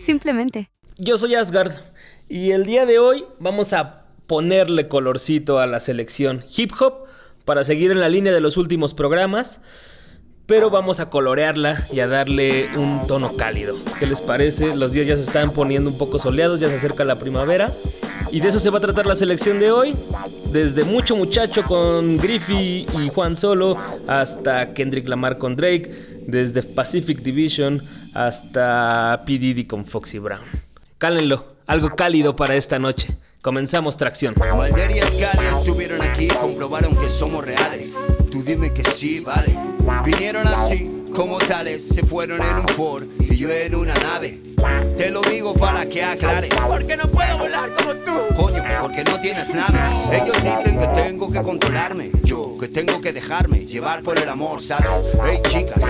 Simplemente. Yo soy Asgard y el día de hoy vamos a ponerle colorcito a la selección hip hop para seguir en la línea de los últimos programas pero vamos a colorearla y a darle un tono cálido. ¿Qué les parece? Los días ya se están poniendo un poco soleados, ya se acerca la primavera. Y de eso se va a tratar la selección de hoy. Desde Mucho Muchacho con Griffey y Juan Solo hasta Kendrick Lamar con Drake. Desde Pacific Division hasta P. Diddy con Foxy Brown. Cálenlo, algo cálido para esta noche. Comenzamos tracción. Vinieron así, como tales, se fueron en un y yo en una nave. Te lo digo para que aclares. Porque no puedo volar como tú. Coño, porque no tienes nave. Ellos dicen que tengo que controlarme. Yo, que tengo que dejarme llevar por el amor, ¿sabes? Hey, chicas,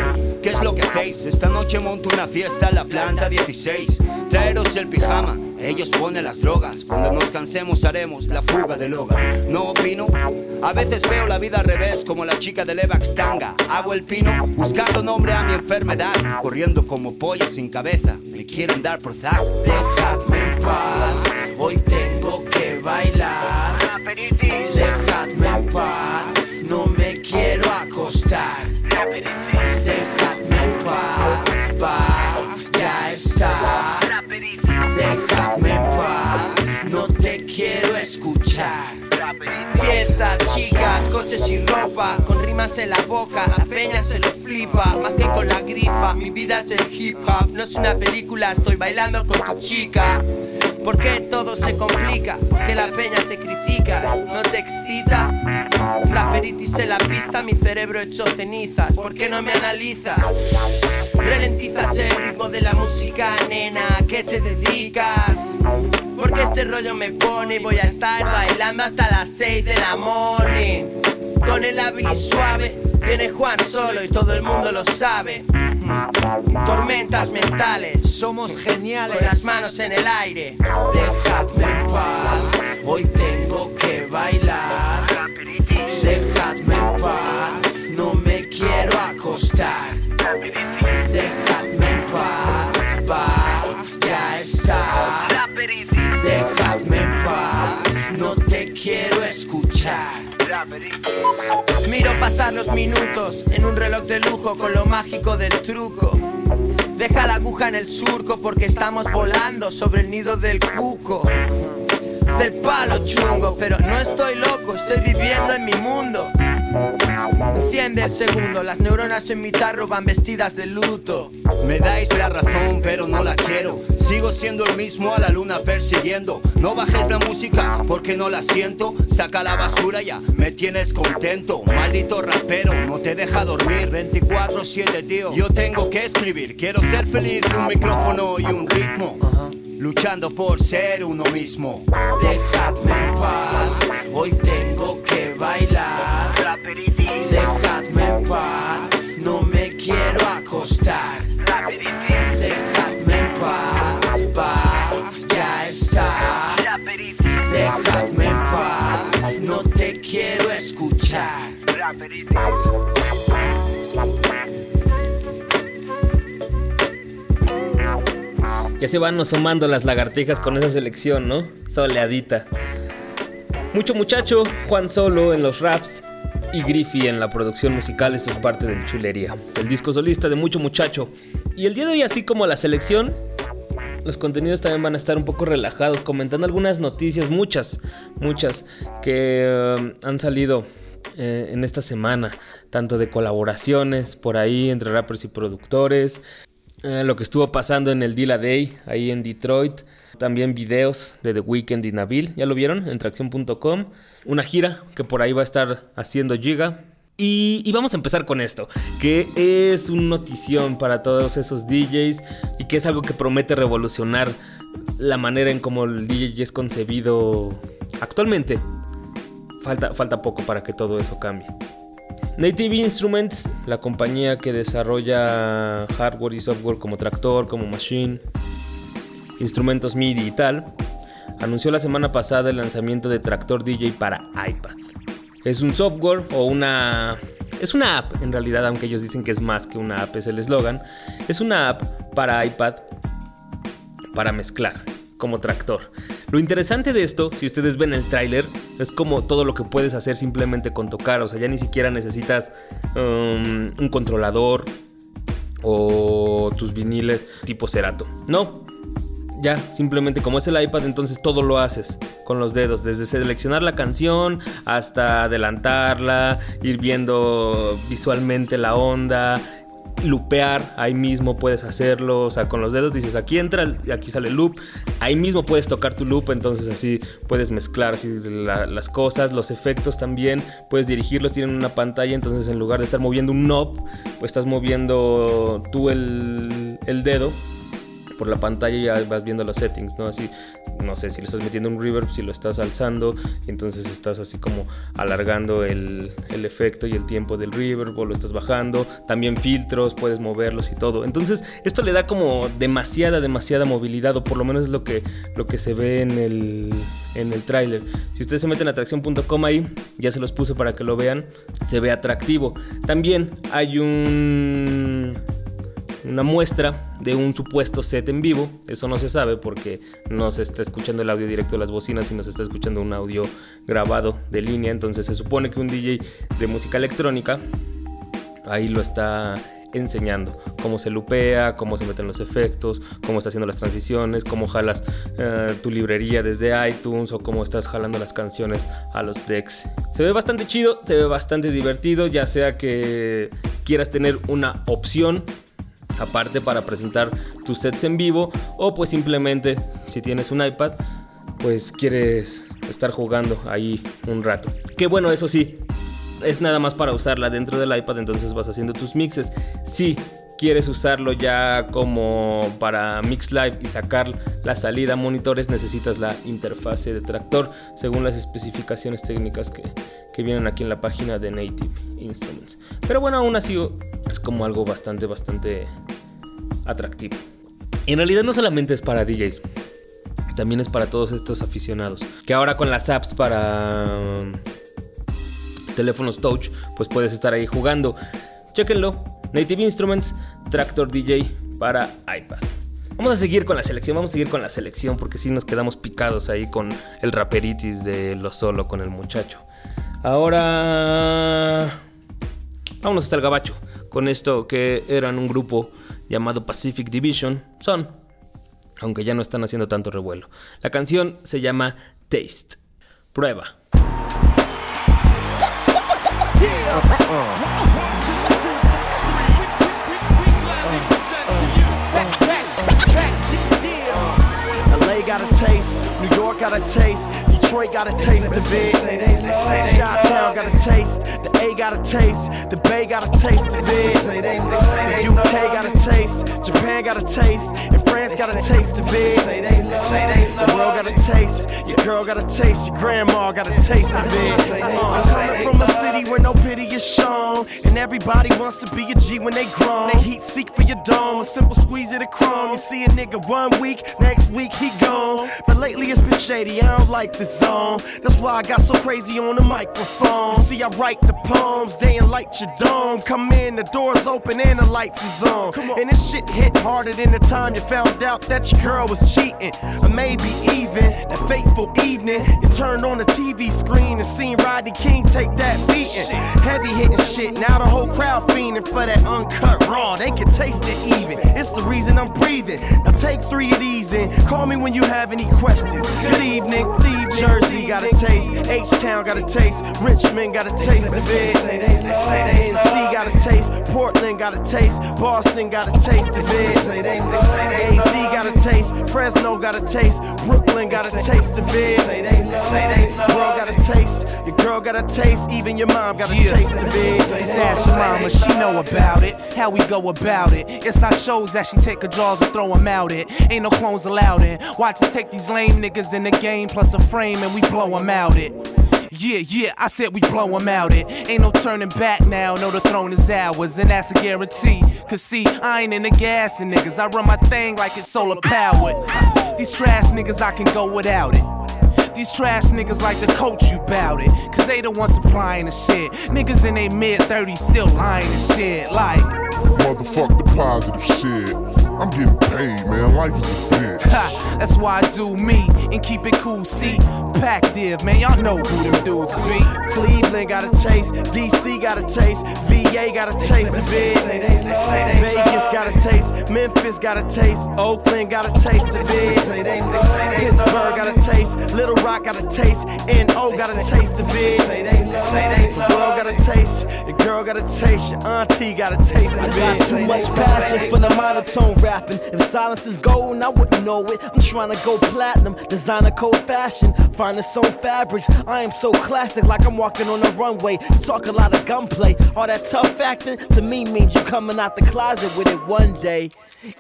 ¿qué es lo que hacéis? Esta noche monto una fiesta en la planta 16. Traeros el pijama. Ellos ponen las drogas. Cuando nos cansemos haremos la fuga del hogar. No opino. A veces veo la vida al revés, como la chica de Levax Tanga. Hago el pino, buscando nombre a mi enfermedad. Corriendo como pollo sin cabeza. Me quieren dar por zack. Dejadme en paz, hoy tengo que bailar. Dejadme en paz, no me quiero acostar. Dejadme en paz, paz, ya está. Dejadme en paz, no te quiero escuchar. Fiestas, chicas, coches y ropa, con rimas en la boca, la peña se lo flipa, más que con la grifa, mi vida es el hip hop, no es una película, estoy bailando con tu chica. ¿Por qué todo se complica? Que la peña te critica, no te excita. Raperitis en la pista, mi cerebro hecho cenizas. ¿Por qué no me analizas? Ralentizas el ritmo de la música, nena, ¿a qué te dedicas? Porque este rollo me pone y voy a estar bailando hasta las 6 de la morning. Con el hábil y suave, viene Juan solo y todo el mundo lo sabe. Tormentas mentales, somos geniales. Con las manos en el aire. Dejadme en paz, hoy tengo que bailar. Dejadme en paz, no me quiero acostar. Dejadme en paz, paz, ya está. Quiero escuchar. Miro pasar los minutos en un reloj de lujo con lo mágico del truco. Deja la aguja en el surco porque estamos volando sobre el nido del cuco. Del palo chungo, pero no estoy loco, estoy viviendo en mi mundo. Enciende el segundo, las neuronas en mi tarro van vestidas de luto. Me dais la razón, pero no la quiero. Sigo siendo el mismo a la luna persiguiendo. No bajes la música porque no la siento. Saca la basura ya, me tienes contento. Maldito rapero, no te deja dormir. 24-7, tío. Yo tengo que escribir, quiero ser feliz. Un micrófono y un ritmo. Luchando por ser uno mismo. Dejadme en paz, hoy tengo que Dejadme en paz, no me quiero acostar. Dejadme en paz, ya está. Dejadme en paz, no te quiero escuchar. Ya se van asomando las lagartijas con esa selección, ¿no? Soleadita. Mucho muchacho, Juan Solo en los raps y Griffey en la producción musical. Esto es parte del Chulería, el disco solista de Mucho Muchacho. Y el día de hoy, así como la selección, los contenidos también van a estar un poco relajados, comentando algunas noticias, muchas, muchas, que eh, han salido eh, en esta semana, tanto de colaboraciones por ahí entre rappers y productores, eh, lo que estuvo pasando en el Dila Day ahí en Detroit, también videos de The Weeknd y Nabil, ¿ya lo vieron? En tracción.com, una gira que por ahí va a estar haciendo Giga. Y, vamos a empezar con esto, que es una notición para todos esos DJs y que es algo que promete revolucionar la manera en cómo el DJ es concebido actualmente. Falta, falta poco para que todo eso cambie. Native Instruments, la compañía que desarrolla hardware y software como Tractor, como Machine, instrumentos MIDI y tal, anunció la semana pasada el lanzamiento de Tractor DJ para iPad. Es un software o una... Es una app en realidad, aunque ellos dicen que es más que una app, es el eslogan. Es una app para iPad para mezclar como tractor. Lo interesante de esto, si ustedes ven el tráiler, es como todo lo que puedes hacer simplemente con tocar. O sea, ya ni siquiera necesitas um, un controlador o tus viniles tipo Cerato. No. Ya, simplemente como es el iPad, entonces todo lo haces con los dedos, desde seleccionar la canción hasta adelantarla, ir viendo visualmente la onda, lupear, ahí mismo puedes hacerlo, o sea, con los dedos dices aquí entra, aquí sale el loop, ahí mismo puedes tocar tu loop, entonces así puedes mezclar así las cosas, los efectos también, puedes dirigirlos, tienen una pantalla, entonces en lugar de estar moviendo un knob, pues estás moviendo tú el dedo por la pantalla ya vas viendo los settings, ¿no? Así, no sé, si le estás metiendo un reverb, si lo estás alzando, entonces estás así como alargando el, el, efecto y el tiempo del reverb o lo estás bajando. También filtros, puedes moverlos y todo. Entonces, esto le da como demasiada, demasiada movilidad, o por lo menos es lo que, lo que se ve en el, en el tráiler. Si ustedes se meten a atracción.com ahí, ya se los puse para que lo vean, se ve atractivo. También hay un una muestra de un supuesto set en vivo. Eso no se sabe porque no se está escuchando el audio directo de las bocinas, sino se está escuchando un audio grabado de línea. Entonces se supone que un DJ de música electrónica ahí lo está enseñando cómo se lupea, cómo se meten los efectos, cómo está haciendo las transiciones, cómo jalas uh, tu librería desde iTunes o cómo estás jalando las canciones a los decks. Se ve bastante chido, se ve bastante divertido, ya sea que quieras tener una opción aparte para presentar tus sets en vivo o pues simplemente si tienes un iPad pues quieres estar jugando ahí un rato. Que bueno, eso sí, es nada más para usarla dentro del iPad, entonces vas haciendo tus mixes. Si quieres usarlo ya como para Mix Live y sacar la salida a monitores, necesitas la interfase de tractor según las especificaciones técnicas que, que vienen aquí en la página de Native Instruments. Pero bueno, aún así es como algo bastante, bastante atractivo. En realidad no solamente es para DJs, también es para todos estos aficionados. Que ahora con las apps para um, teléfonos touch, pues puedes estar ahí jugando. Chequenlo. Native Instruments, Tractor DJ para iPad. Vamos a seguir con la selección, vamos a seguir con la selección porque si nos quedamos picados ahí con el raperitis de lo solo con el muchacho. Ahora... Vámonos hasta el gabacho con esto que eran un grupo llamado Pacific Division. Son, aunque ya no están haciendo tanto revuelo. La canción se llama Taste. Prueba. got York got a taste, Detroit got a taste of it. Shot Town got a taste, the A got a taste, the Bay got a taste of it. The UK got a taste, Japan got a taste, France got a taste of it. The world got a taste, your girl got a taste, your grandma got a taste of it. I'm coming from a city where no pity is shown, and everybody wants to be a G when they grown. They heat seek for your dome, a simple squeeze of the chrome. You see a nigga one week, next week he gone. But lately it's been shady, I don't like the zone. That's why I got so crazy on the microphone. You see, I write the poems, they light your dome. Come in, the doors open and the lights is on. And this shit hit harder than the time you found out that your girl was cheating. Or maybe even that fateful evening you turned on the TV screen and seen Rodney King take that beating. Heavy hitting shit, now the whole crowd fiending for that uncut raw. They can taste it even. It's the reason I'm breathing. Now take three of these and call me when you have any questions. Good evening, leave Jersey got a taste, H Town got a taste, Richmond got a taste of it. NC got a taste, Portland got a taste, Boston got a taste of it. AZ got a taste, Fresno got a taste, Brooklyn got a taste of it. World got a taste, your girl got a taste, even your mom got a taste of it. Just ask your mama, she know about it. How we go about it. It's our shows that she take her jaws and throw them out it. Ain't no clones allowed in. Watch us take these lame niggas in the game plus a frame and we blow them out it. Yeah, yeah, I said we blow them out it. Ain't no turning back now, no, the throne is ours, and that's a guarantee. Cause see, I ain't in the gas and niggas, I run my thing like it's solar powered. These trash niggas, I can go without it. These trash niggas like to coach you about it. Cause they the ones supplying the shit. Niggas in their mid 30s still lying and shit. Like, motherfuck the positive shit. I'm getting paid, man. Life is a bitch. Ha, that's why I do me and keep it cool. See, pack div, man, y'all know who them dudes be. Cleveland got a taste, DC got a taste, VA got a taste of it. Vegas got a taste, Memphis got a taste, Oakland got a taste of it. Pittsburgh got a taste, Little Rock got a taste, NO got a taste of it. The world got a taste, your girl got a taste, your auntie got a taste of I got too much passion for the monotone rapping. If silence is golden, I wouldn't know it. I'm trying to go platinum, designer code fashion, find its own fabrics. I am so classic, like I'm walking on a runway. You talk a lot of gunplay, all that tough acting to me means you coming out the closet with it one day,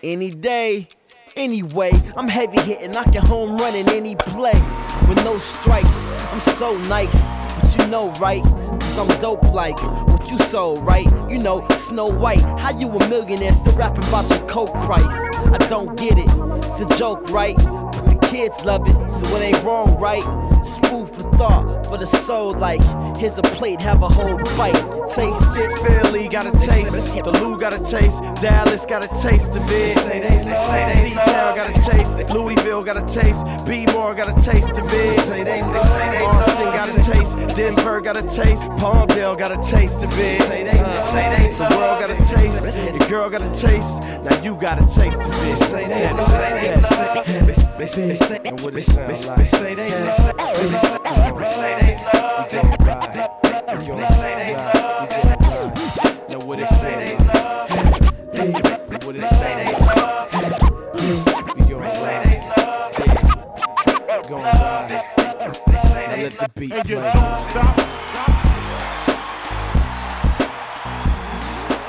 any day. Anyway, I'm heavy hitting, I can home run in any play with no strikes. I'm so nice, but you know, right? Cause I'm dope like what you sold, right? You know, Snow White. How you a millionaire still rapping about your coke price? I don't get it. It's a joke, right? But the kids love it, so it ain't wrong, right? It's food for thought for the soul, like here's a plate, have a whole bite. Taste it. Philly got a taste, the Lou got a taste, Dallas got a taste of it. C-Town got a taste, Louisville got a taste, B-More got a taste of it. Austin got a taste, Denver got a taste, Palmdale got a taste of it. Uh, the world got a taste, your girl got a taste, now you got a taste of it. Say that, say that. And what it sound like. Say that. We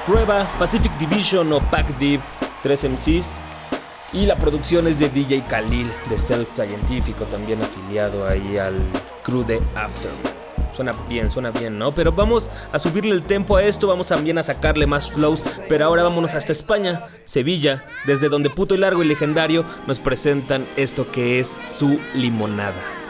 Prueba, Pacific Division o Pac Div, 3 MCs. Y la producción es de DJ Khalil, de Self Scientifico, también afiliado ahí al crew de After. Suena bien, suena bien, ¿no? Pero vamos a subirle el tempo a esto, vamos también a sacarle más flows. Pero ahora vámonos hasta España, Sevilla, desde donde Puto y Largo y Legendario nos presentan esto que es su limonada.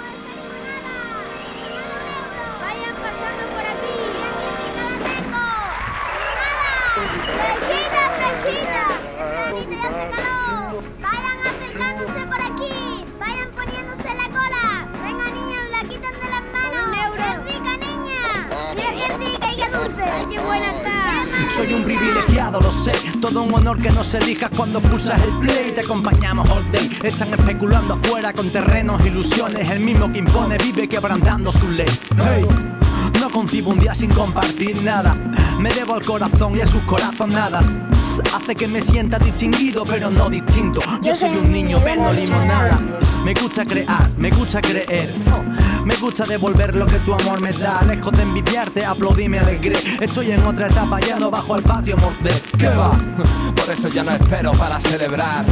Lo sé. Todo un honor que nos elijas cuando pulsas el play. Te acompañamos all day. Están especulando afuera con terrenos, ilusiones. El mismo que impone vive quebrantando su ley. No concibo un día sin compartir nada. Me debo al corazón y a sus corazonadas. Hace que me sienta distinguido, pero no distinto. Yo soy un niño, vendo limonada. Me gusta crear, me gusta creer. Me gusta devolver lo que tu amor me da. Lejos de envidiarte, aplaudí, me alegré. Estoy en otra etapa, ya no bajo al patio a morder. ¿Qué va? Por eso ya no espero para celebrar.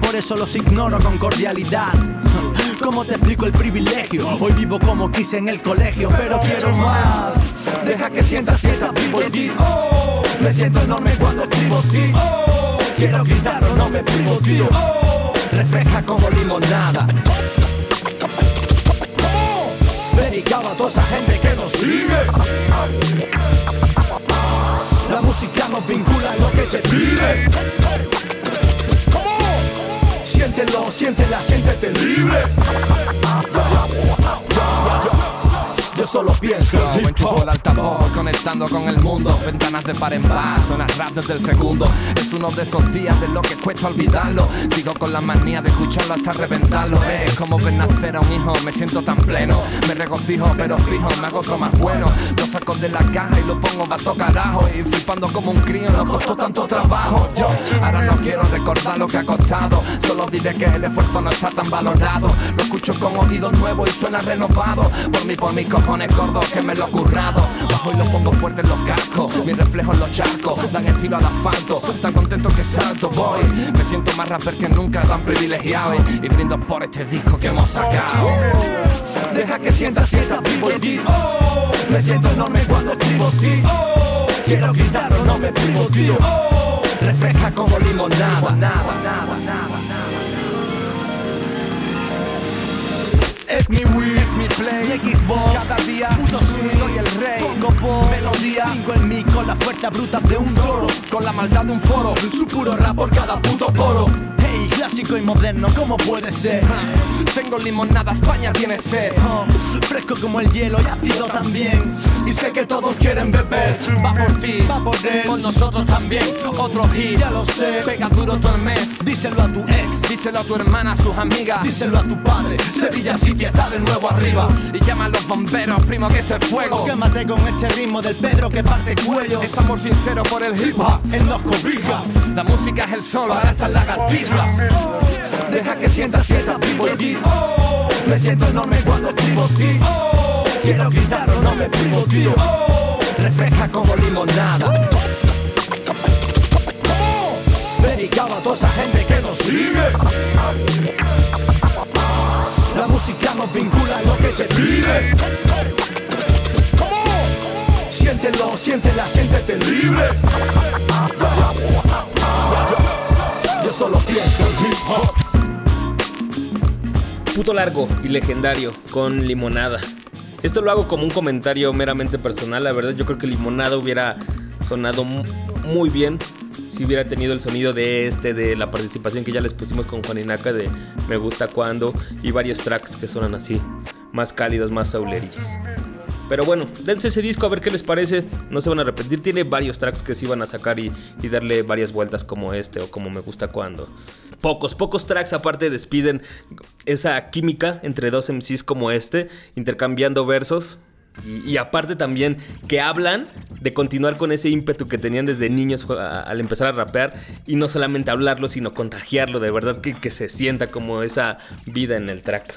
Por eso los ignoro con cordialidad. ¿Cómo te explico el privilegio? Hoy vivo como quise en el colegio, pero quiero más. Deja que sientas si estás vivo y oh, me siento enorme cuando escribo sí. Oh, quiero gritarlo, no me privo, tío. Oh, refleja como limonada. Dedicado a toda esa gente que nos sigue. La música nos vincula en lo que te pide. Siéntelo, siéntela, siéntete libre. Yo solo pienso en hip hop. el altavoz conectando con el mundo. Ventanas de par en par, suena rap desde el segundo. Es uno de esos días de lo que cuesta olvidarlo. Sigo con la manía de escucharlo hasta reventarlo. Es como ver nacer a un hijo, me siento tan pleno. Me regocijo pero fijo, me hago otro más bueno. Lo saco de la caja y lo pongo bato carajo. Y flipando como un crío, no costó tanto trabajo. Yo ahora no quiero recordar lo que ha costado. Solo diré que el esfuerzo no está tan valorado. Lo escucho con oídos nuevos y suena renovado. Por mí, por mis cojones gordos que me lo he currado Bajo y lo pongo fuerte en los cascos Mi reflejo en los charcos Dan estilo al asfalto Tan contento que salto voy Me siento más rapper que nunca tan privilegiado Y, brindo por este disco que hemos sacado Deja que sientas si estás vivo y me siento enorme cuando escribo sí. Oh, quiero gritarlo, no me privo, tío. Oh, refleja como limonada. Es mi Wii, Es mi play. mi Xbox. Cada día puto swing, soy el rey. Poco por Melodía. Tengo en mí con la fuerza bruta de un toro. Con la maldad de un foro. Su puro rap por cada puto poro. Clásico y moderno, ¿cómo puede ser? Tengo limonada, España tiene sed. Fresco como el hielo y ácido también. Y sé que todos quieren beber. Va por ti, Va por él. con nosotros también. Otro hit, Ya lo sé. pega duro todo el mes. Díselo a tu ex. Díselo a tu hermana, a sus amigas. Díselo a tu padre. Sevilla City está de nuevo arriba. Y llama a los bomberos, primo, que esto es fuego. Quémate con este ritmo del Pedro que parte cuello. Es amor sincero por el hip hop. Él nos cobija. La música es el sol para estas lagartijas. Deja que sientas si estás vivo oh, Me siento enorme cuando escribo sí. Quiero gritarlo, no me privo, tío. Oh, refresca como limonada. Dedicado a toda esa gente que nos sigue. La música nos vincula en lo que te vive. Siéntelo, siéntela, siéntete libre. Solo pienso en hip hop. Puto largo y legendario con limonada. Esto lo hago como un comentario meramente personal, la verdad yo creo que limonada hubiera sonado mu- muy bien si hubiera tenido el sonido de este, de la participación que ya les pusimos con Juan Inaca de Me gusta cuando y varios tracks que suenan así, más cálidos, más saulerillos. Pero bueno, dense ese disco a ver qué les parece. No se van a arrepentir. Tiene varios tracks que se iban a sacar y, y darle varias vueltas como este o como me gusta cuando. Pocos, pocos tracks aparte despiden esa química entre dos MCs como este, intercambiando versos. Y, aparte también que hablan de continuar con ese ímpetu que tenían desde niños al empezar a rapear y no solamente hablarlo, sino contagiarlo, de verdad que, que se sienta como esa vida en el track.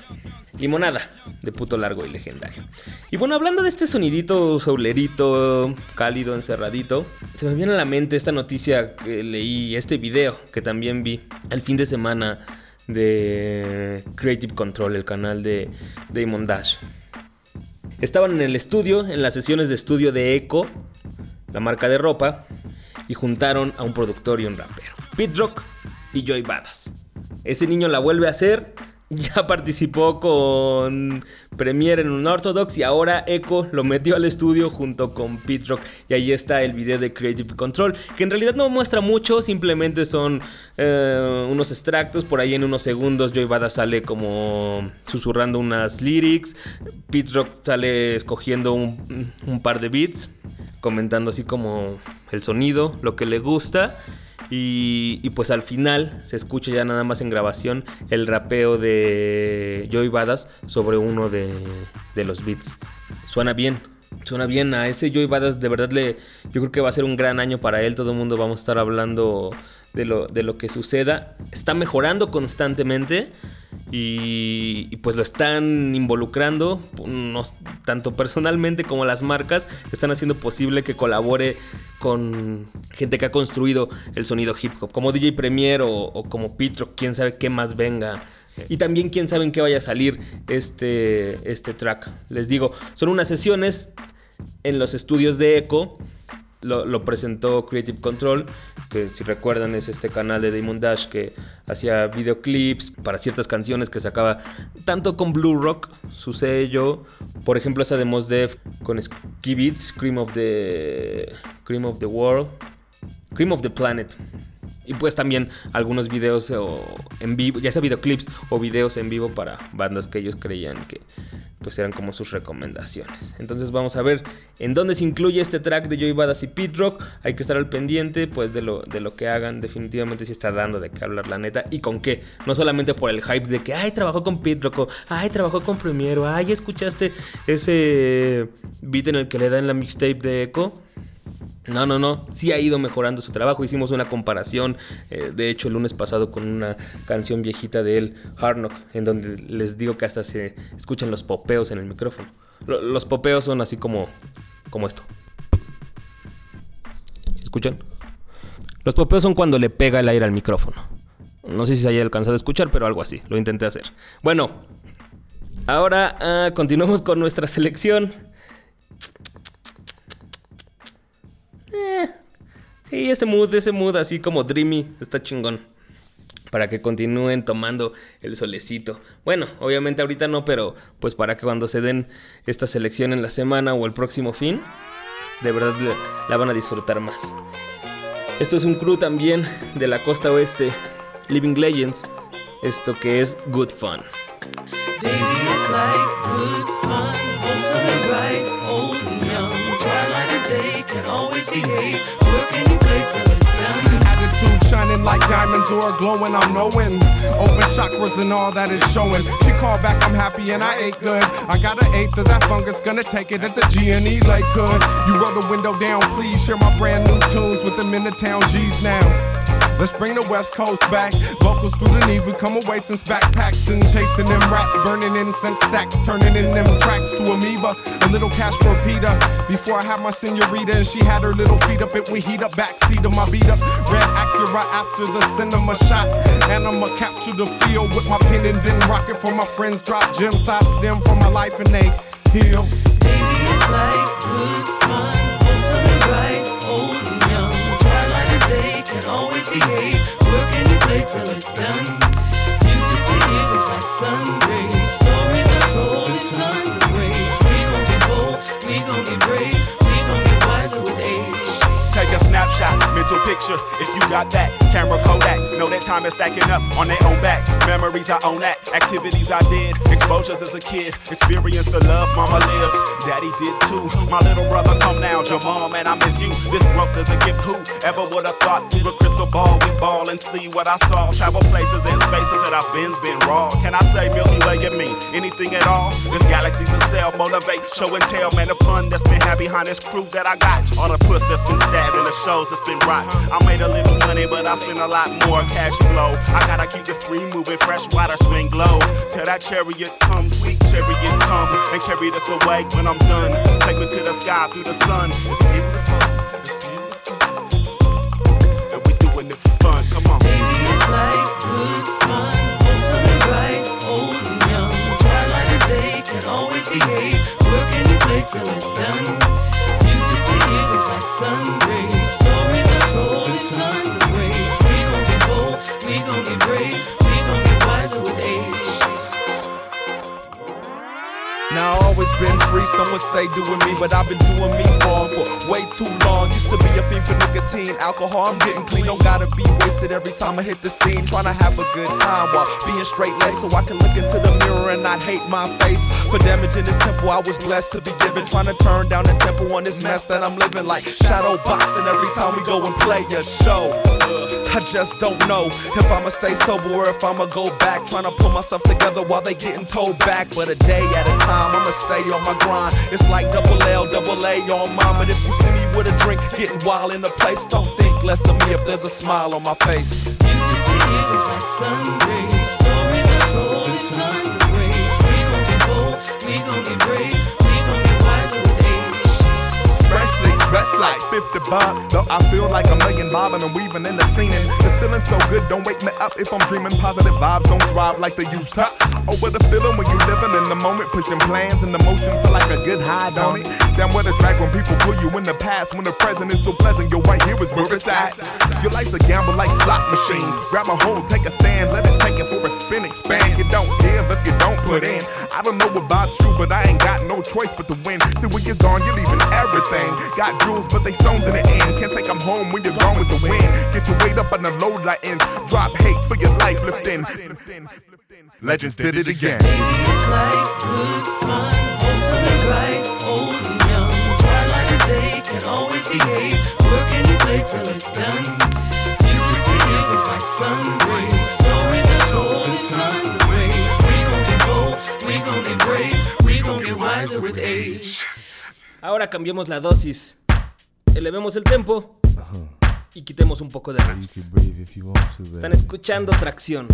Limonada, de puto largo y legendario. Y bueno, hablando de este sonidito soulerito, cálido, encerradito, se me viene a la mente esta noticia que leí, este video que también vi el fin de semana de Creative Control, el canal de Damon Dash. Estaban en el estudio, en las sesiones de estudio de Echo, la marca de ropa, y juntaron a un productor y un rapero, Pete Rock y Joy Badass. Ese niño la vuelve a hacer, ya participó con Premiere en un Orthodox y ahora Echo lo metió al estudio junto con Pete Rock. Y ahí está el video de Creative Control, que en realidad no muestra mucho, simplemente son eh, unos extractos, por ahí en unos segundos Joy Badass sale como susurrando unas lyrics, Pete Rock sale escogiendo un par de beats, comentando así como el sonido, lo que le gusta. Y, y pues al final se escucha ya nada más en grabación el rapeo de Joey Badass sobre uno de, de los beats. Suena bien, suena bien. A ese Joey Badass de verdad le, yo creo que va a ser un gran año para él. Todo el mundo vamos a estar hablando de lo, de lo que suceda. Está mejorando constantemente y, y pues lo están involucrando, nos- tanto personalmente como las marcas, están haciendo posible que colabore con gente que ha construido el sonido hip hop, como DJ Premier o, o como Pitro, quién sabe qué más venga. Y también quién sabe en qué vaya a salir este, este track. Les digo, son unas sesiones en los estudios de Echo. Lo, presentó Creative Control, que si recuerdan es este canal de Damon Dash que hacía videoclips para ciertas canciones que sacaba tanto con Blue Rock, su sello, por ejemplo esa de Mos Def con Ski Beats, Cream of the Cream of the World, Cream of the Planet. Y pues también algunos videos o en vivo, ya sea videoclips o videos en vivo para bandas que ellos creían que pues eran como sus recomendaciones. Entonces vamos a ver en dónde se incluye este track de Joey Badass y Pete Rock. Hay que estar al pendiente pues de lo, de lo que hagan. Definitivamente sí está dando de qué hablar la neta. Y con qué. No solamente por el hype de que, ay, trabajó con Pete Rock. o, ay, trabajó con Premiere. o, ay, escuchaste ese beat en el que le dan la mixtape de Echo. No, no, no. Sí ha ido mejorando su trabajo. Hicimos una comparación, eh, de hecho, el lunes pasado con una canción viejita de él, Hard Knock, en donde les digo que hasta se escuchan los popeos en el micrófono. Lo- los popeos son así como, como esto. ¿Se escuchan? Los popeos son cuando le pega el aire al micrófono. No sé si se haya alcanzado a escuchar, pero algo así. Lo intenté hacer. Bueno, ahora ah, continuamos con nuestra selección. Sí, ese mood, ese mood así como dreamy, está chingón. para que continúen tomando el solecito. Bueno, obviamente ahorita no, pero pues para que cuando se den esta selección en la semana o el próximo fin, de verdad la van a disfrutar más. Esto es un crew también de la costa oeste, Living Legends, esto que es Good Fun. Attitude shining like diamonds or glowing, I'm knowing. Open chakras and all that is showing. She called back, I'm happy and I ate good. I got an eighth of that fungus, gonna take it at the G&E Lakewood. You roll the window down, please share my brand new tunes with them in the town G's now. Let's bring the West Coast back. Vocals through the we come away since backpacks and chasing them rats, burning incense stacks, turning in them tracks to amoeba. A little cash for Peter. Before I had my senorita and she had her little feet up, it we heat up backseat of my beat up. Red Acura after the cinema shot. And I'ma capture the field with my pen and then rock it for my friends. Drop gems, thoughts them for my life and they heal. Baby, it's like can always behave. Work and you play till it's done. Music to ears is like sun. Stories are told in tons of ways. We gon' be bold, we gon' be brave, snapshot, mental picture. If you got that, camera Kodak. Know that time is stacking up on their own back. Memories I own that. Activities I did. Exposures as a kid. Experience the love mama lived. Daddy did too. My little brother, come now, your man, I miss you. This growth is a gift. Who ever would have thought through a crystal ball we ball and see what I saw? Travel places and spaces that I've been's been raw. Can I say Milky Way at me? Anything at all? This galaxy's a cell, motivate, show and tell. Man, the fun that's been had behind this crew that I got. All the puss that's been stabbed and the shows that's been rocked. I made a little money, but I spent a lot more cash flow. I gotta keep the stream moving, fresh water swing glow. Till that chariot come, sweet chariot come, and carry this away when I'm done. Take me to the sky through the sun. It's beautiful, it's. Baby, it's like good fun, wholesome and old and young. Twilight and day can always. Work and till it's done. It's like Sunday. Stories are told in time. I always been free, some would say doing me, but I've been doing me wrong for way too long. Used to be a fiend for nicotine, alcohol, I'm getting clean. Don't gotta be wasted every time I hit the scene. Trying to have a good time while being straight laced so I can look into the mirror and not hate my face. For damaging this temple, I was blessed to be given. Trying to turn down the temple on this mess that I'm living like shadow boxing every time we go and play a show. I just don't know if I'ma stay sober or if I'ma go back. Trying to pull myself together while they getting told back. But a day at a time, I'ma stay on my grind. It's like double L, double A on mine. But if you see me with a drink, getting wild in the place, don't think less of me if there's a smile on my face. Music to like sun. Freshly like 50 bucks. Though I feel like a million bobbing and weaving in the scene. And the feeling so good, don't wake me up if I'm dreaming. Positive vibes don't thrive like they used to. Oh, a feeling when you living in the moment, pushing plans and emotion feel like a good high, don't it? Damn, what a drag when people pull you in the past. When the present is so pleasant, you're right here is where it's at. Your life's a gamble like slot machines. Grab a hold, take a stand, let it take it for a spin, expand. You don't give if you don't put in. I don't know about you, but I ain't got no choice but to win. See, when you're gone, you're leaving everything. Got jewels, but they stones in the end. Can't take them home when you're gone with the wind. Get your weight up on the load like ends. Drop hate for your life, lift in. Legends did it again. Baby, it's like good fun, wholesome and right, old and young. Twilight and day can always behave. Work and you play till it's done. Music to ears is like sun rays. Stories are told in tons of ways. We gon' be bold, we gon' be brave, we gon' get wiser with age. Ahora cambiemos la dosis. Elevemos el tempo y quitemos un poco de raps. Están escuchando tracción.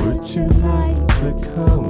Would you like to come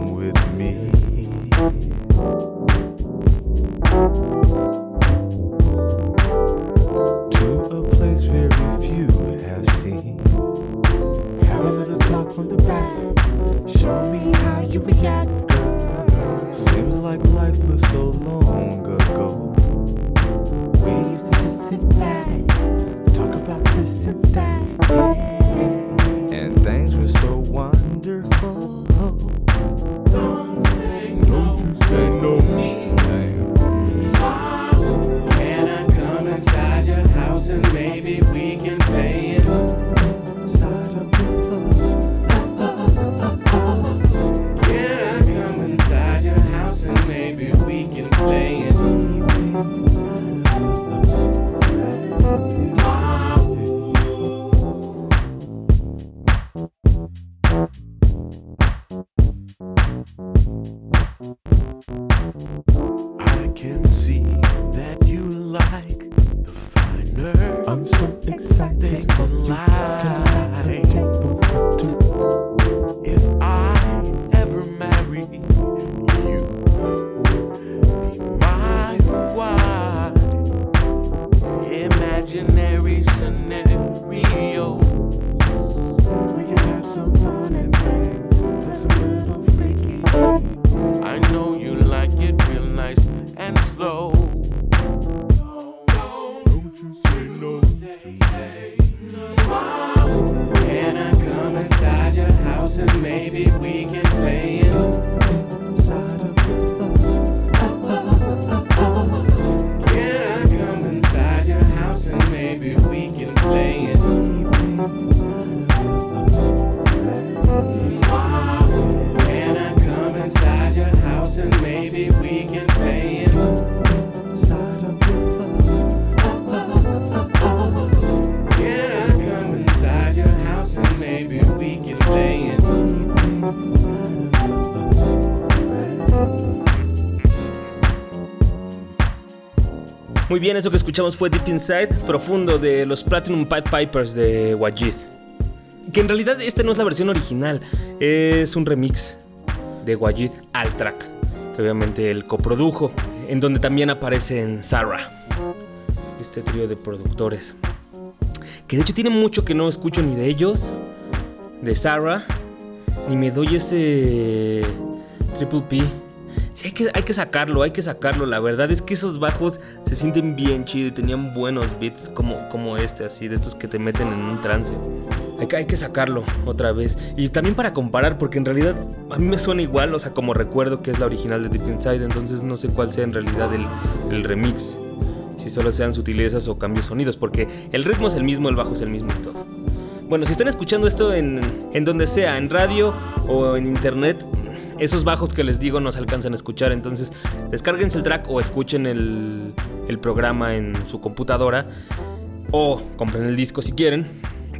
to me. Can I come inside your house and maybe we can play Muy bien, eso que escuchamos fue Deep Inside, profundo de los Platinum Pied Pipers de Wajid. Que en realidad esta no es la versión original, es un remix de Wajid al track, que obviamente él coprodujo, en donde también aparecen Sarah, este trío de productores. Que de hecho tiene mucho que no escucho ni de ellos, de Sarah, ni me doy ese Triple P. Sí, hay que, hay que sacarlo, hay que sacarlo. La verdad es que esos bajos se sienten bien chido y tenían buenos beats como, como este, así, de estos que te meten en un trance. Hay hay que sacarlo otra vez. Y también para comparar, porque en realidad a mí me suena igual, o sea, como recuerdo que es la original de Deep Inside, entonces no sé cuál sea en realidad el, el remix. Si solo sean sutilezas o cambios sonidos, porque el ritmo es el mismo, el bajo es el mismo y todo. Bueno, si están escuchando esto en, en donde sea, en radio o en internet, esos bajos que les digo no se alcanzan a escuchar. Entonces, descárguense el track o escuchen el, el programa en su computadora. O compren el disco si quieren.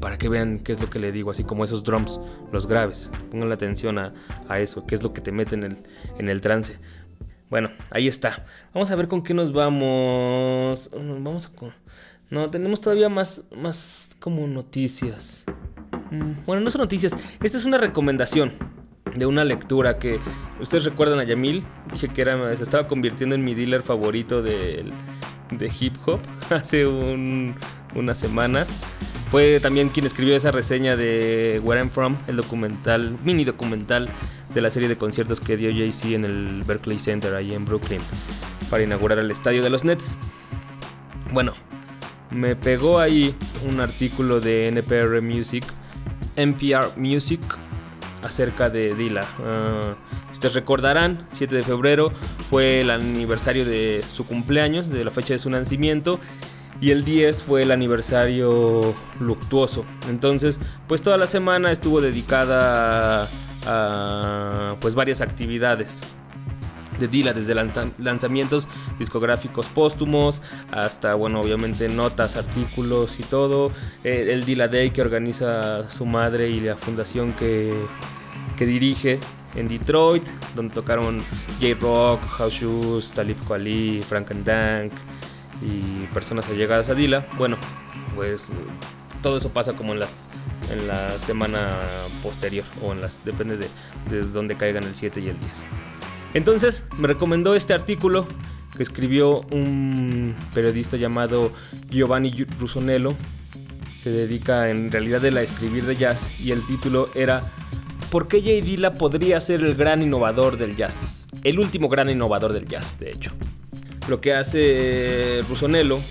Para que vean qué es lo que le digo, así como esos drums, los graves. Pongan la atención a, a eso, qué es lo que te mete en el, en el trance. Bueno, ahí está. Vamos a ver con qué nos vamos. Vamos a. No, tenemos todavía más, más como noticias. Mm, Bueno, no son noticias. Esta es una recomendación de una lectura que ustedes recuerdan a Yamil. Dije que era, se estaba convirtiendo en mi dealer favorito de, hip hop hace un- unas semanas. Fue también quien escribió esa reseña de Where I'm From, el documental, mini documental de la serie de conciertos que dio Jay-Z en el Berkeley Center ahí en Brooklyn para inaugurar el estadio de los Nets. Bueno, me pegó ahí un artículo de NPR Music, NPR Music, acerca de Dila. Ah, si ustedes recordarán, 7 de febrero fue el aniversario de su cumpleaños, de la fecha de su nacimiento. Y el 10 fue el aniversario luctuoso. Entonces, pues toda la semana estuvo dedicada a pues varias actividades de Dila, desde lanza- lanzamientos discográficos póstumos hasta, bueno, obviamente notas, artículos y todo. Eh, el Dila Day que organiza su madre y la fundación que, que dirige en Detroit, donde tocaron J-Rock, House Shoes, Talib Kweli, Frank and Dank y personas allegadas a Dila. Bueno, pues todo eso pasa como en las en la semana posterior o en las depende de, de dónde caigan el 7 y el 10. Entonces me recomendó este artículo que escribió un periodista llamado Giovanni Rusonello. Se dedica en realidad a escribir de jazz y el título era ¿Por qué Jay Dilla podría ser el gran innovador del jazz? El último gran innovador del jazz, de hecho. Lo que hace Rusonello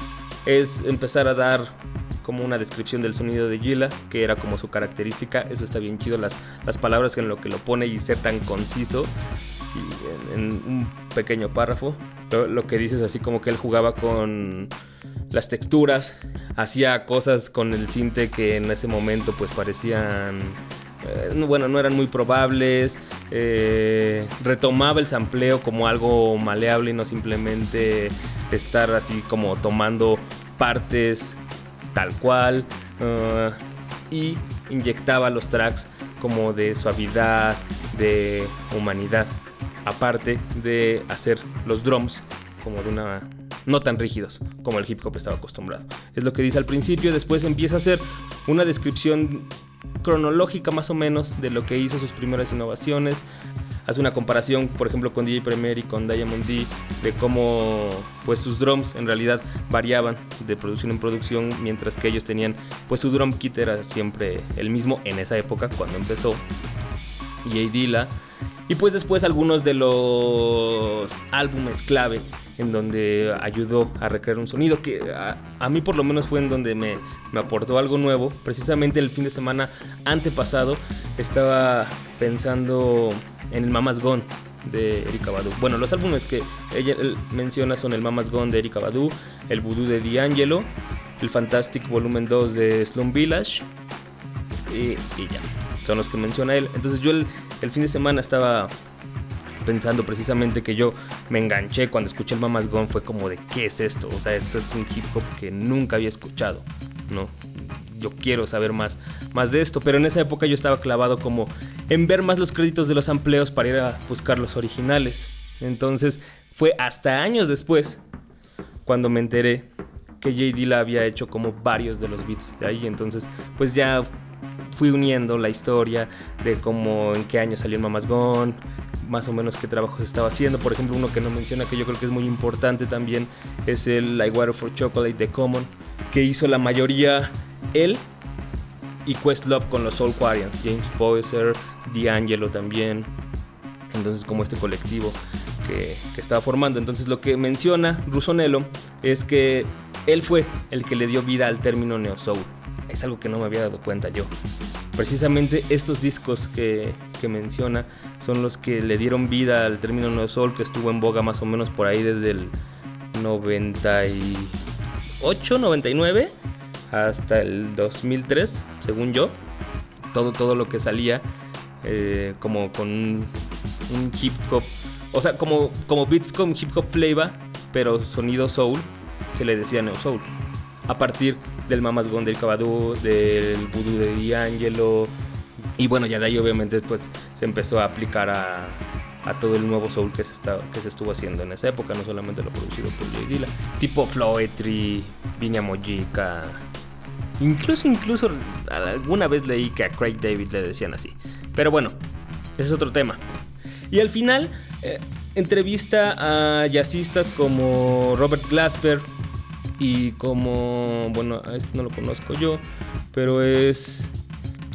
es empezar a dar como una descripción del sonido de Gila, que era como su característica. Eso está bien chido, las, las palabras en lo que lo pone y ser tan conciso y en, un pequeño párrafo. Lo, que dice es así como que él jugaba con las texturas, hacía cosas con el cinte que en ese momento pues parecían eh, no- bueno, no eran muy probables, eh, retomaba el sampleo como algo maleable y no simplemente estar así como tomando partes tal cual ah, y inyectaba los tracks como de suavidad, de humanidad, aparte de hacer los drums como de una no tan rígidos como el hip hop estaba acostumbrado. Es lo que dice al principio, después empieza a hacer una descripción cronológica más o menos de lo que hizo sus primeras innovaciones. Hace una comparación, por ejemplo, con DJ Premier y con Diamond D, de cómo pues sus drums en realidad variaban de producción en producción, mientras que ellos tenían, pues su drum kit era siempre el mismo en esa época cuando empezó. Y Dilla y pues después algunos de los álbumes clave en donde ayudó a recrear un sonido que a, mí por lo menos fue en donde me, me, aportó algo nuevo. Precisamente el fin de semana antepasado estaba pensando en el Mamas Gone de Erika Badu. Bueno, los álbumes que ella menciona son el Mamas Gone de Erika Badu, el Voodoo de D'Angelo, el Fantastic Volumen 2 de Slum Village y, y ya son los que menciona él. Entonces yo el, el fin de semana estaba pensando precisamente que yo me enganché cuando escuché el Mamas Gone fue como de qué es esto, o sea, esto es un hip hop que nunca había escuchado, ¿no? Yo quiero saber más, más de esto, pero en esa época yo estaba clavado como en ver más los créditos de los amplios para ir a buscar los originales. Entonces fue hasta años después cuando me enteré que JD la había hecho como varios de los beats de ahí, entonces pues ya fui uniendo la historia de cómo, en qué año salió el Mamas Gone, más o menos qué trabajos estaba haciendo. Por ejemplo, uno que no menciona que yo creo que es muy importante también es el I Water for Chocolate de Common, que hizo la mayoría él y Questlove con los Soul Quarians, James Poyser, D'Angelo también. Entonces, como este colectivo que, que estaba formando. Entonces, lo que menciona Rusonello es que él fue el que le dio vida al término Neo Soul es algo que no me había dado cuenta yo. Precisamente estos discos que, menciona son los que le dieron vida al término No Soul que estuvo en boga más o menos por ahí desde el 98, 99 hasta el 2003, según yo. Todo, todo lo que salía eh, como con un, hip hop, o sea, como, como beats con hip hop flavor, pero sonido soul, se le decía Neo Soul. A partir del Mamas Gone del Cabadú, del Voodoo de D'Angelo. Y bueno, ya de ahí obviamente pues se empezó a aplicar a, a todo el nuevo soul que se, está, que se estuvo haciendo en esa época, no solamente lo producido por J. Dilla. Tipo Floetry, Viña Mojica. Incluso, incluso alguna vez leí que a Craig David le decían así. Pero bueno, ese es otro tema. Y al final, eh, entrevista a jazzistas como Robert Glasper, y como, bueno, a este no lo conozco yo, pero es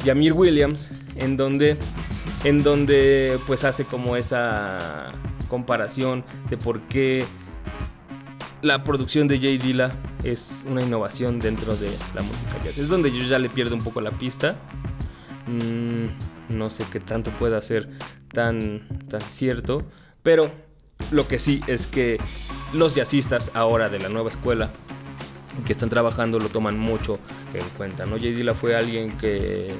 Yamir Williams, en donde, en donde pues hace como esa comparación de por qué la producción de Jay Dilla es una innovación dentro de la música jazz. Es donde yo ya le pierdo un poco la pista. Mm, no sé qué tanto pueda ser tan, tan cierto, pero lo que sí es que los jazzistas ahora de la nueva escuela que están trabajando lo toman mucho en cuenta. ¿no? J. Dilla fue alguien que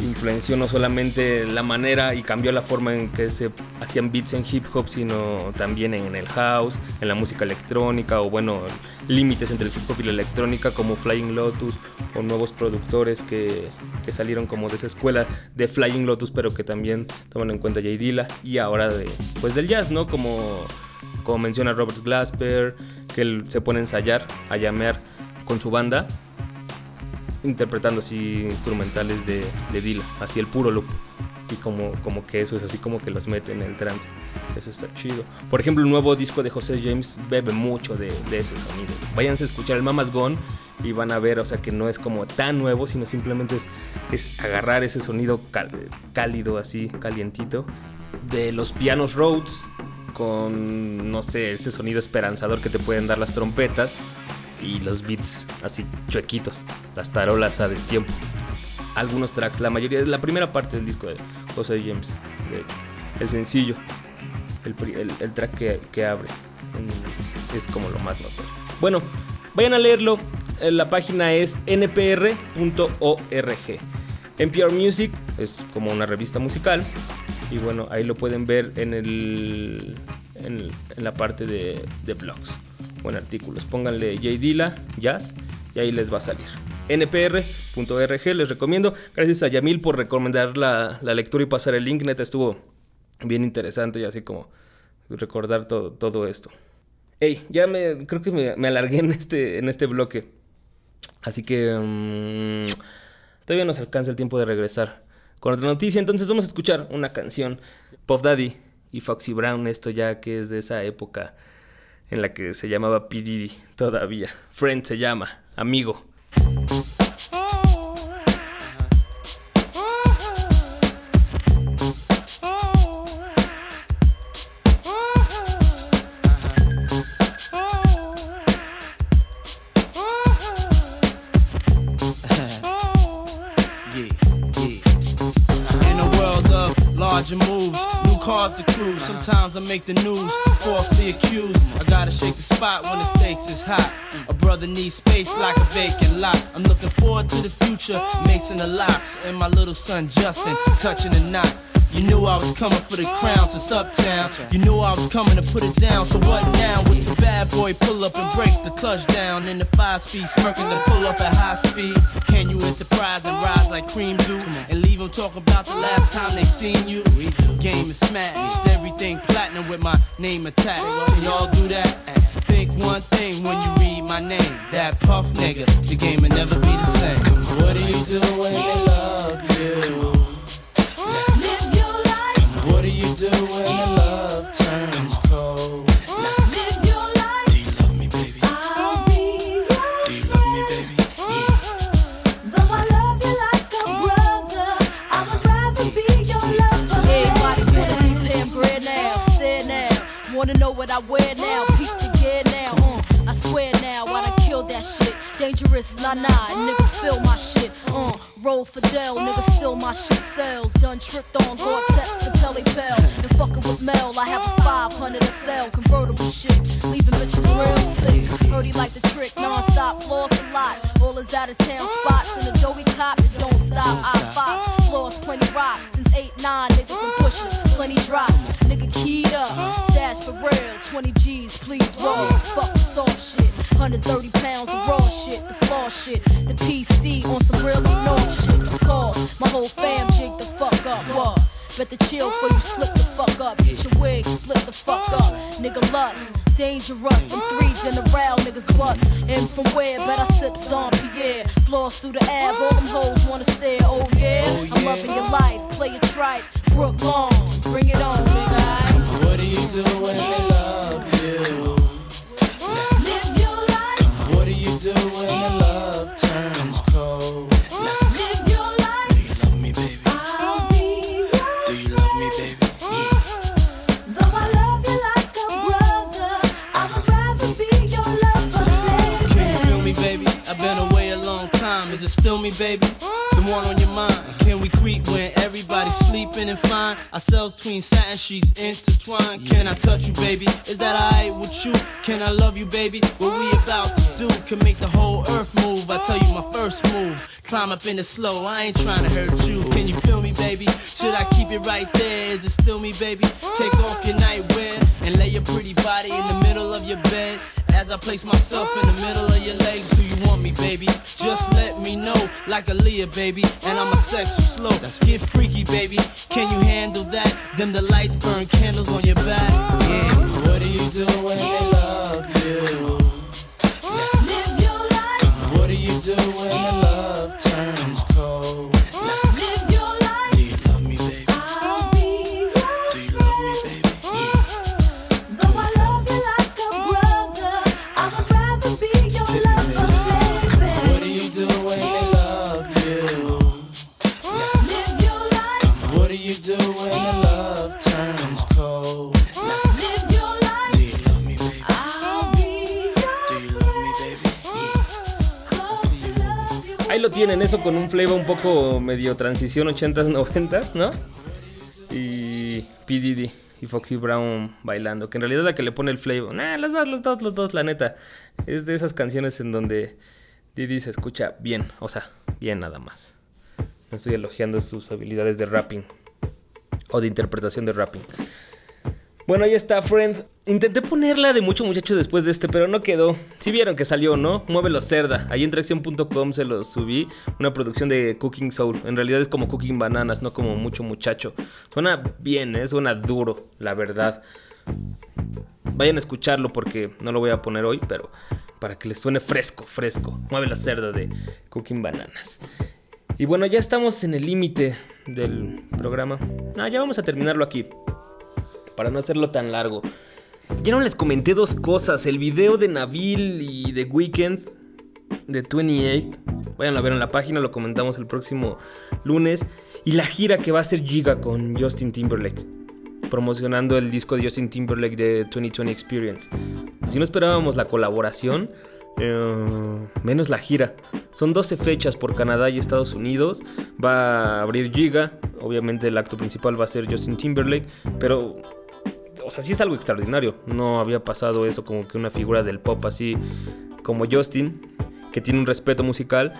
influenció no solamente la manera y cambió la forma en que se hacían beats en hip hop, sino también en el house, en la música electrónica o bueno, límites entre el hip hop y la electrónica como Flying Lotus o nuevos productores que, que salieron como de esa escuela de Flying Lotus pero que también toman en cuenta J. Dilla y ahora de, pues del jazz, ¿no? Como como menciona Robert Glasper, que él se pone a ensayar, a llamear con su banda, interpretando así instrumentales de, de Dila, así el puro loop. Y como, como que eso es así como que los mete en el trance. Eso está chido. Por ejemplo, el nuevo disco de José James bebe mucho de, ese sonido. Váyanse a escuchar el Mamas Gone y van a ver, o sea, que no es como tan nuevo, sino simplemente es, es agarrar ese sonido cálido, así, calientito, de los pianos Rhodes, con, no sé, ese sonido esperanzador que te pueden dar las trompetas y los beats así chuequitos, las tarolas a destiempo. Algunos tracks, la mayoría, la primera parte del disco de José James, el sencillo, el, track que, abre, es como lo más notorio. Bueno, vayan a leerlo, eh, la página es npr.org. NPR Music es como una revista musical y bueno, ahí lo pueden ver en, el, en, la parte de, blogs o en artículos. Pónganle J. Jazz, y ahí les va a salir. npr.org, les recomiendo. Gracias a Yamil por recomendar la, lectura y pasar el link. Neta, estuvo bien interesante y así como recordar todo, todo esto. Ey, ya me. Creo que me, me alargué en este, en este bloque. Así que. mm, todavía nos alcanza el tiempo de regresar con otra noticia. Entonces vamos a escuchar una canción. Puff Daddy y Foxy Brown. Esto ya que es de esa época en la que se llamaba P. Diddy todavía. Friend se llama. Amigo. Sometimes I make the news, falsely accused. I gotta shake the spot when the stakes is hot. A brother needs space like a vacant lot. I'm looking forward to the future, Mason the locks, and my little son Justin touching the knot. You knew I was coming for the crown since uptown. You knew I was coming to put it down. So what now? Was the bad boy pull up and break the clutch down in the five speed, smirking then pull up at high speed? Can you enterprise and rise like cream do? And leave them talking about the last time they seen you? Game is smashed, everything platinum with my name attached. Can y'all do that? Think one thing when you read my name. That puff nigga, the game will never be the same. What do you do when they love you? Let's live. What do you do when the love turns cold? Let's live your life. Do you love me, baby? I'll be yours. Do you love me, baby? Though I love you like a brother, I would rather be your lover. Everybody wanna be paying bread now, stare now. Wanna know what I wear now, peep the gear now. Uh, I swear now, I done killed that shit. Dangerous, nah nah, niggas feel my shit. Roll Fidel, niggas steal my shit sells. Done tricked on Gore-Tex to Pelly Bell. And fucking with Mel, I have a 500 SL convertible shit. Leaving bitches real sick. He like the trick, non-stop, floss a lot. All his out of town spots and Adobe cop that don't stop. I fox, floors plenty rocks. Since 8-9, niggas been pushing, plenty drops. Keyed up, stash for real. 20 G's, please roll. Fuck the soft shit. 130 pounds of raw shit, the flaw shit. The PC on some really north shit. Course, my whole fam jig the fuck up. What? Better chill before you slip the fuck up. Get your wig split the fuck up. Nigga lust, dangerous. Them three general niggas bust. And from where? Bet I sip Stomp Pierre. Floss through the ab, all them hoes wanna stare. Oh yeah, oh, I'm loving your life. Play it right. Brook Long, bring it on, nigga. What do you do when they love you? Let's live your life. What do you do when the love turns still me, baby? The one on your mind. Can we creep when everybody's sleeping and fine? I sell between satin sheets intertwined. Can I touch you, baby? Is that alright with you? Can I love you, baby? What we about to do can make the whole earth move. I tell you my first move. Climb up in the slow. I ain't trying to hurt you. Can you feel me, baby? Should I keep it right there? Is it still me, baby? Take off your nightwear and lay your pretty body in the middle of your bed. As I place myself in the middle of your legs, do you want me, baby? Just let me know, like Aaliyah, baby. And I'm a sexual slow. Get freaky, baby. Can you handle that? Them the lights burn candles on your back. Yeah. What do you do when they love you? Let's live your life. What do you do when the love turns Lo tienen, eso con un flavor un poco medio transición 80s, 90s, ¿no? Y P. Diddy y Foxy Brown bailando, que en realidad es la que le pone el flavor. Nah, los dos, los dos, los dos, la neta. Es de esas canciones en donde Diddy se escucha bien, o sea, bien nada más. No estoy elogiando sus habilidades de rapping o de interpretación de rapping. Bueno, ahí está, Friend. Intenté ponerla de mucho muchacho después de este, pero no quedó. Si vieron que salió, ¿no? Muévelo cerda. Ahí en tracción.com se lo subí. Una producción de Cooking Soul. En realidad es como Cooking Bananas, no como mucho muchacho. Suena bien, ¿eh? Suena duro, la verdad. Vayan a escucharlo porque no lo voy a poner hoy, pero para que les suene fresco, fresco. Mueve la cerda de Cooking Bananas. Y bueno, ya estamos en el límite del programa. Ah, ya vamos a terminarlo aquí. Para no hacerlo tan largo. Ya no les comenté dos cosas. El video de Nabil y de Weekend de 28. Vayan a ver en la página, lo comentamos el próximo lunes. Y la gira que va a hacer Giga con Justin Timberlake. Promocionando el disco de Justin Timberlake de 2020 Experience. Si no esperábamos la colaboración, eh, menos la gira. Son 12 fechas por Canadá y Estados Unidos. Va a abrir Giga. Obviamente el acto principal va a ser Justin Timberlake. Pero o sea, sí es algo extraordinario. No había pasado eso como que una figura del pop así como Justin, que tiene un respeto musical,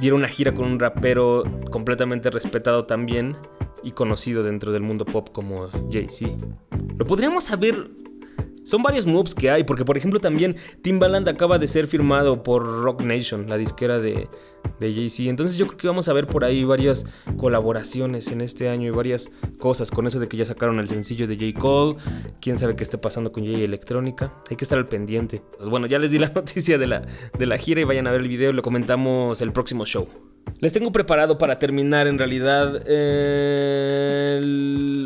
diera una gira con un rapero completamente respetado también y conocido dentro del mundo pop como Jay-Z. Lo podríamos saber. Son varios moves que hay, porque por ejemplo también Timbaland acaba de ser firmado por Rock Nation, la disquera de, de Jay-Z. Entonces yo creo que vamos a ver por ahí varias colaboraciones en este año y varias cosas con eso de que ya sacaron el sencillo de J. Cole. Quién sabe qué esté pasando con Jay Electrónica. Hay que estar al pendiente. Pues bueno, ya les di la noticia de la, de la gira y vayan a ver el video y lo comentamos el próximo show. Les tengo preparado para terminar en realidad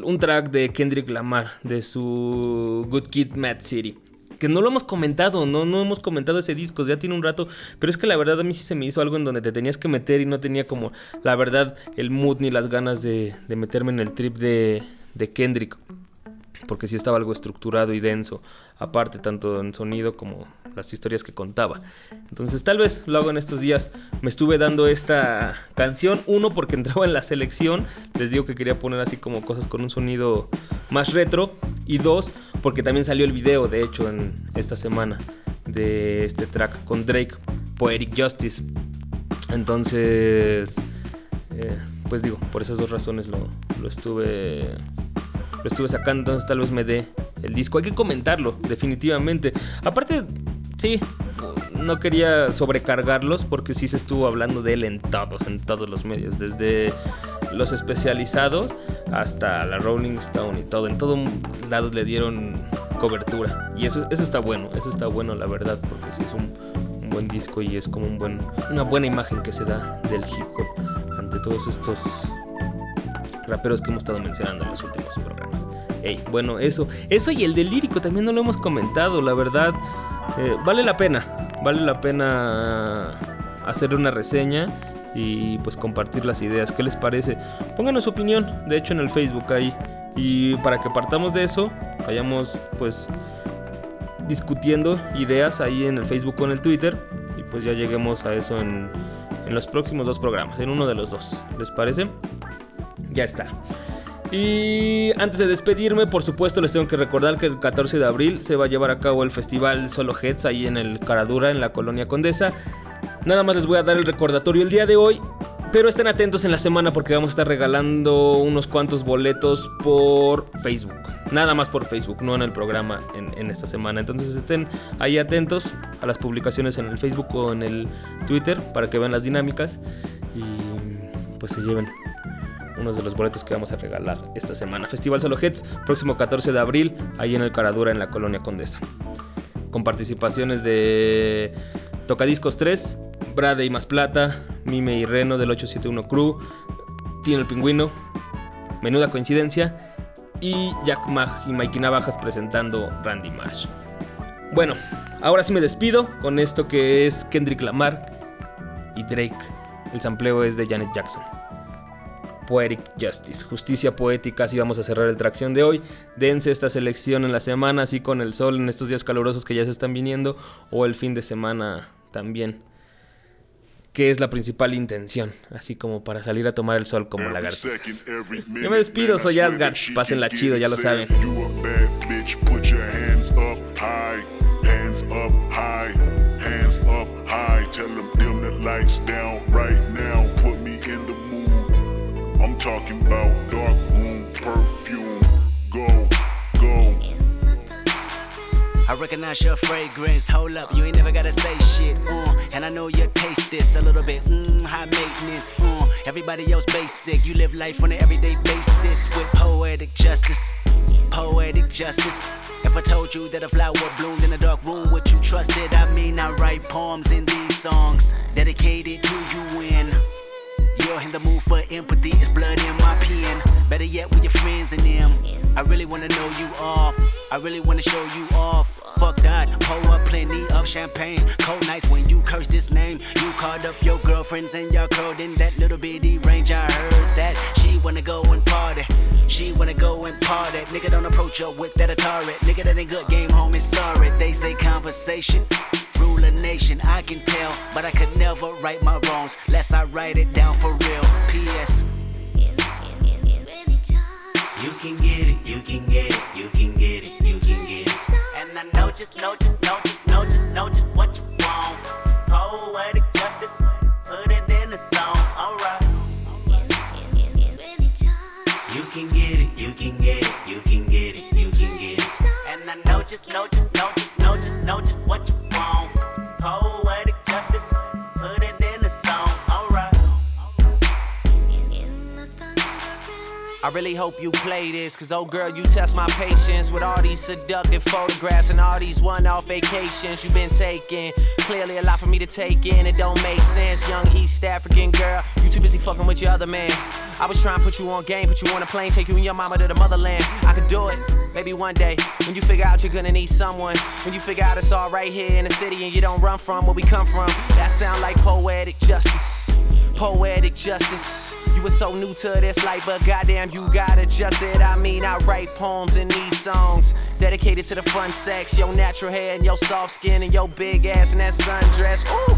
un track de Kendrick Lamar de su Good Kid Mad City. Que no lo hemos comentado, no, no hemos comentado ese disco, ya tiene un rato, pero es que la verdad a mí sí se me hizo algo en donde te tenías que meter y no tenía como la verdad el mood ni las ganas de, de meterme en el trip de, de Kendrick. Porque sí estaba algo estructurado y denso, aparte tanto en sonido como las historias que contaba. Entonces tal vez lo hago en estos días. Me estuve dando esta canción, uno porque entraba en la selección, les digo que quería poner así como cosas con un sonido más retro, y dos porque también salió el video, de hecho, en esta semana de este track con Drake, Poetic Justice. Entonces, eh, pues digo, por esas dos razones lo, lo estuve lo estuve sacando, entonces tal vez me dé el disco. Hay que comentarlo, definitivamente. Aparte, sí, no quería sobrecargarlos porque sí se estuvo hablando de él en todos, en todos los medios, desde los especializados hasta la Rolling Stone y todo. En todos lados le dieron cobertura. Y eso, eso está bueno, eso está bueno, la verdad, porque sí es un, un buen disco y es como un buen, una buena imagen que se da del hip hop ante todos estos raperos que hemos estado mencionando en los últimos programas. Ey, bueno, eso, eso y el del lírico también no lo hemos comentado, la verdad. eh, vale la pena, vale la pena hacer una reseña y pues compartir las ideas. ¿Qué les parece? Pónganos su opinión, de hecho en el Facebook ahí. Y para que partamos de eso, vayamos pues discutiendo ideas ahí en el Facebook o en el Twitter. Y pues ya lleguemos a eso en los próximos dos programas, en uno de los dos. ¿Les parece? Ya está. Y antes de despedirme, por supuesto, les tengo que recordar que el 14 de abril se va a llevar a cabo el festival Solo Heads ahí en el Caradura, en la colonia Condesa. Nada más les voy a dar el recordatorio el día de hoy. Pero estén atentos en la semana porque vamos a estar regalando unos cuantos boletos por Facebook. Nada más por Facebook, no en el programa en, en esta semana. Entonces estén ahí atentos a las publicaciones en el Facebook o en el Twitter para que vean las dinámicas y pues se lleven unos de los boletos que vamos a regalar esta semana. Festival Solo Heads, próximo 14 de abril, ahí en el Caradura, en la colonia Condesa. Con participaciones de Tocadiscos 3, Brade y Más Plata, Mime y Reno del 871 Crew, Tino el Pingüino, Menuda Coincidencia y Jack Mag y Mikey Navajas presentando Randy Marsh. Bueno, ahora sí me despido con esto que es Kendrick Lamar y Drake. El sampleo es de Janet Jackson. Poetic Justice, justicia poética, así vamos a cerrar el tracción de hoy. Dense esta selección en la semana, así con el sol en estos días calurosos que ya se están viniendo, o el fin de semana también, que es la principal intención, así como para salir a tomar el sol como lagarto. Yo me despido, soy Asgard, pásenla chido, ya lo saben. Hands up high. Tell them dim the lights down right now, I'm talking about dark room perfume. Go, go. I recognize your fragrance. Hold up, you ain't never gotta say shit. Uh, and I know you taste this a little bit. Mm, high maintenance. Uh, everybody else basic. You live life on an everyday basis with poetic justice. Poetic justice. If I told you that a flower bloomed in a dark room, would you trust it? I mean, I write poems in these songs dedicated to you when in the mood for empathy. It's blood in my pen. Better yet, with your friends and them. I really wanna know you all. I really wanna show you off. Fuck that, pour up plenty of champagne. Cold nights when you curse this name. You called up your girlfriends and y'all curled in that little bitty range. I heard that she wanna go and party. She wanna go and party. Nigga don't approach her with that Atari. Nigga that ain't good game, homie. Sorry, they say conversation. Rule a nation, I can tell, but I could never right my wrongs. Lest I write it down for real. P.S. You can get it, you can get it, you can get it, you can get it. And I know just, know just, know just, know just, know just what you want. Poetic justice, put it in the song, alright. You can get it, you can get it, you can get it, you can get it. And I know just, know just, really hope you play this, cause oh girl, you test my patience with all these seductive photographs and all these one off vacations you've been taking. Clearly, a lot for me to take in, it don't make sense. Young East African girl, you too busy fucking with your other man. I was trying to put you on game, put you on a plane, take you and your mama to the motherland. I could do it, maybe one day. When you figure out you're gonna need someone, when you figure out it's all right here in the city and you don't run from where we come from, that sound like poetic justice. Poetic justice. You were so new to this life, but goddamn, you got adjusted. I mean, I write poems in these songs dedicated to the fun sex, your natural hair and your soft skin and your big ass and that sundress. Ooh,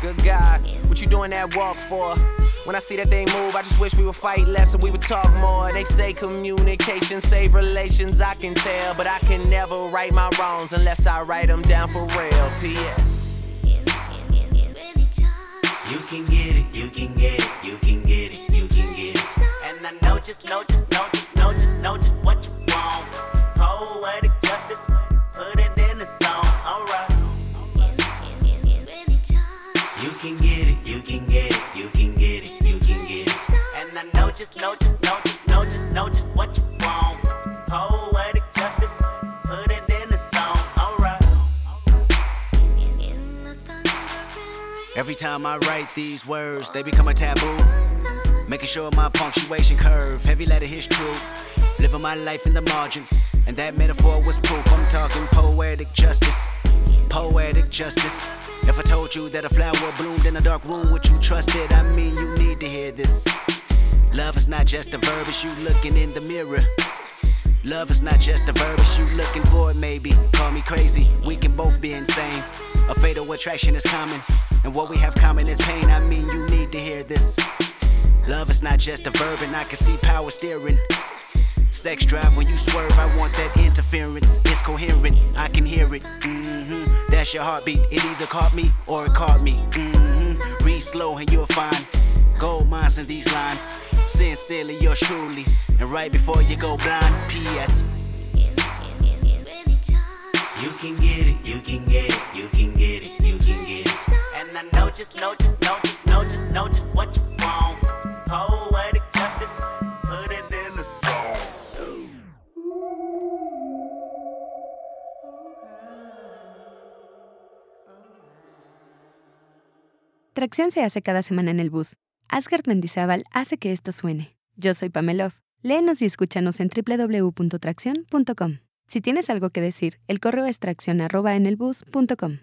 good God, what you doing that walk for? When I see that they move, I just wish we would fight less and we would talk more. They say communication save relations, I can tell, but I can never right my wrongs unless I write them down for real. P.S. You can get it, you can get it, you can get it, you can get it. And I know just, know just, know just, know just, know just what you want. Oh, Poetic justice, Every time I write these words, they become a taboo. Making sure my punctuation curve, heavy letter hits true. Living my life in the margin, and that metaphor was proof. I'm talking poetic justice, poetic justice. If I told you that a flower bloomed in a dark room, would you trust it? I mean, you need to hear this. Love is not just a verb, it's you looking in the mirror. Love is not just a verb, it's you looking for it, maybe. Call me crazy, we can both be insane. A fatal attraction is common, and what we have common is pain. I mean, you need to hear this. Love is not just a verb, and I can see power steering. Sex drive when you swerve, I want that interference. It's coherent, I can hear it. Mm-hmm. That's your heartbeat. It either caught me or it caught me. Mm-hmm. Read slow and you'll find gold mines in these lines. Sincerely, yours truly. And right before you go blind, P.S. You can get it, you can get it, you can get it, you can get it. And I know just, know just, know just, know just, know just what you want. Poetic justice, put it in the song. Tracción se hace cada semana en el bus. Asgard Mendizábal hace que esto suene. Yo soy Pamelov. Léenos y escúchanos en www.tracción.com. Si tienes algo que decir, el correo es tracción@enelbus.com.